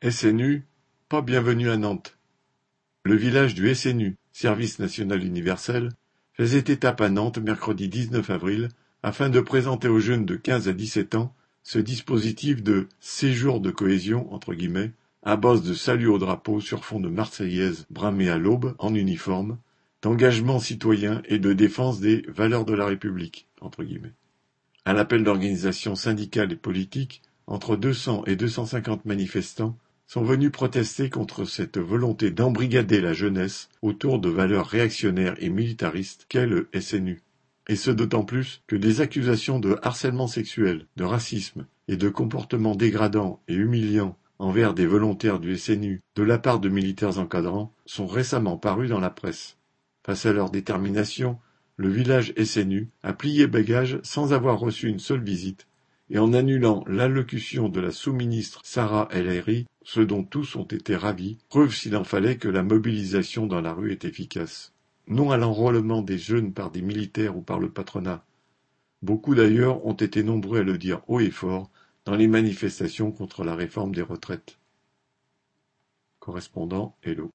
SNU, pas bienvenue à Nantes. Le village du SNU, Service national universel, faisait étape à Nantes mercredi 19 avril afin de présenter aux jeunes de 15 à 17 ans ce dispositif de séjour de cohésion entre guillemets à base de salut au drapeau sur fond de marseillaise bramée à l'aube en uniforme, d'engagement citoyen et de défense des valeurs de la République entre guillemets. À l'appel d'organisations syndicales et politiques, entre 200 et 250 manifestants sont venus protester contre cette volonté d'embrigader la jeunesse autour de valeurs réactionnaires et militaristes qu'est le SNU. Et ce d'autant plus que des accusations de harcèlement sexuel, de racisme et de comportements dégradants et humiliants envers des volontaires du SNU de la part de militaires encadrants sont récemment parus dans la presse. Face à leur détermination, le village SNU a plié bagage sans avoir reçu une seule visite et en annulant l'allocution de la sous-ministre Sarah El ce dont tous ont été ravis, preuve s'il en fallait que la mobilisation dans la rue est efficace. Non à l'enrôlement des jeunes par des militaires ou par le patronat. Beaucoup d'ailleurs ont été nombreux à le dire haut et fort dans les manifestations contre la réforme des retraites. Correspondant Hello.